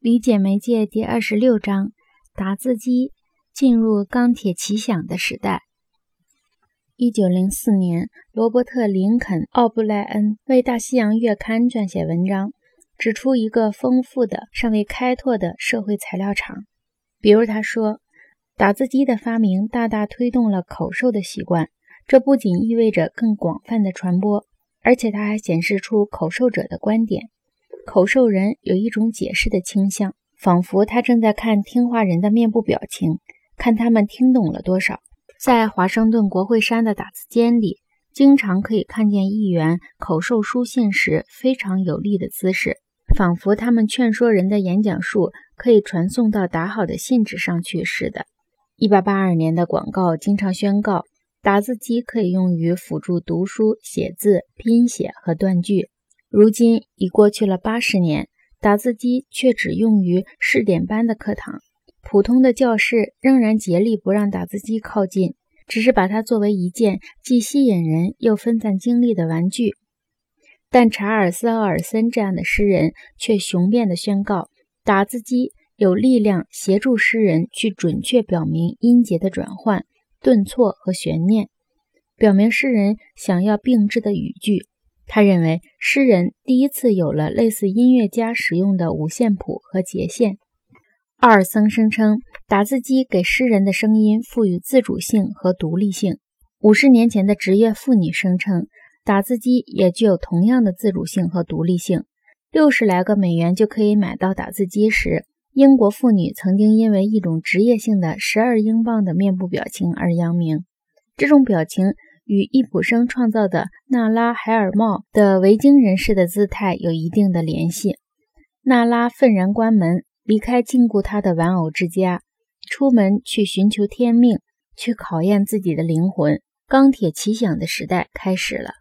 理解媒介第二十六章：打字机进入钢铁奇想的时代。一九零四年，罗伯特·林肯·奥布莱恩为《大西洋月刊》撰写文章，指出一个丰富的、尚未开拓的社会材料场。比如，他说，打字机的发明大大推动了口授的习惯，这不仅意味着更广泛的传播，而且它还显示出口授者的观点。口授人有一种解释的倾向，仿佛他正在看听话人的面部表情，看他们听懂了多少。在华盛顿国会山的打字间里，经常可以看见议员口授书信时非常有力的姿势，仿佛他们劝说人的演讲术可以传送到打好的信纸上去似的。一八八二年的广告经常宣告，打字机可以用于辅助读书、写字、拼写和断句。如今已过去了八十年，打字机却只用于试点班的课堂。普通的教室仍然竭力不让打字机靠近，只是把它作为一件既吸引人又分散精力的玩具。但查尔斯·奥尔森这样的诗人却雄辩地宣告，打字机有力量协助诗人去准确表明音节的转换、顿挫和悬念，表明诗人想要并置的语句。他认为，诗人第一次有了类似音乐家使用的五线谱和节线。奥尔森声称，打字机给诗人的声音赋予自主性和独立性。五十年前的职业妇女声称，打字机也具有同样的自主性和独立性。六十来个美元就可以买到打字机时，英国妇女曾经因为一种职业性的十二英镑的面部表情而扬名。这种表情。与易卜生创造的娜拉·海尔茂的维京人士的姿态有一定的联系。娜拉愤然关门，离开禁锢他的玩偶之家，出门去寻求天命，去考验自己的灵魂。钢铁奇想的时代开始了。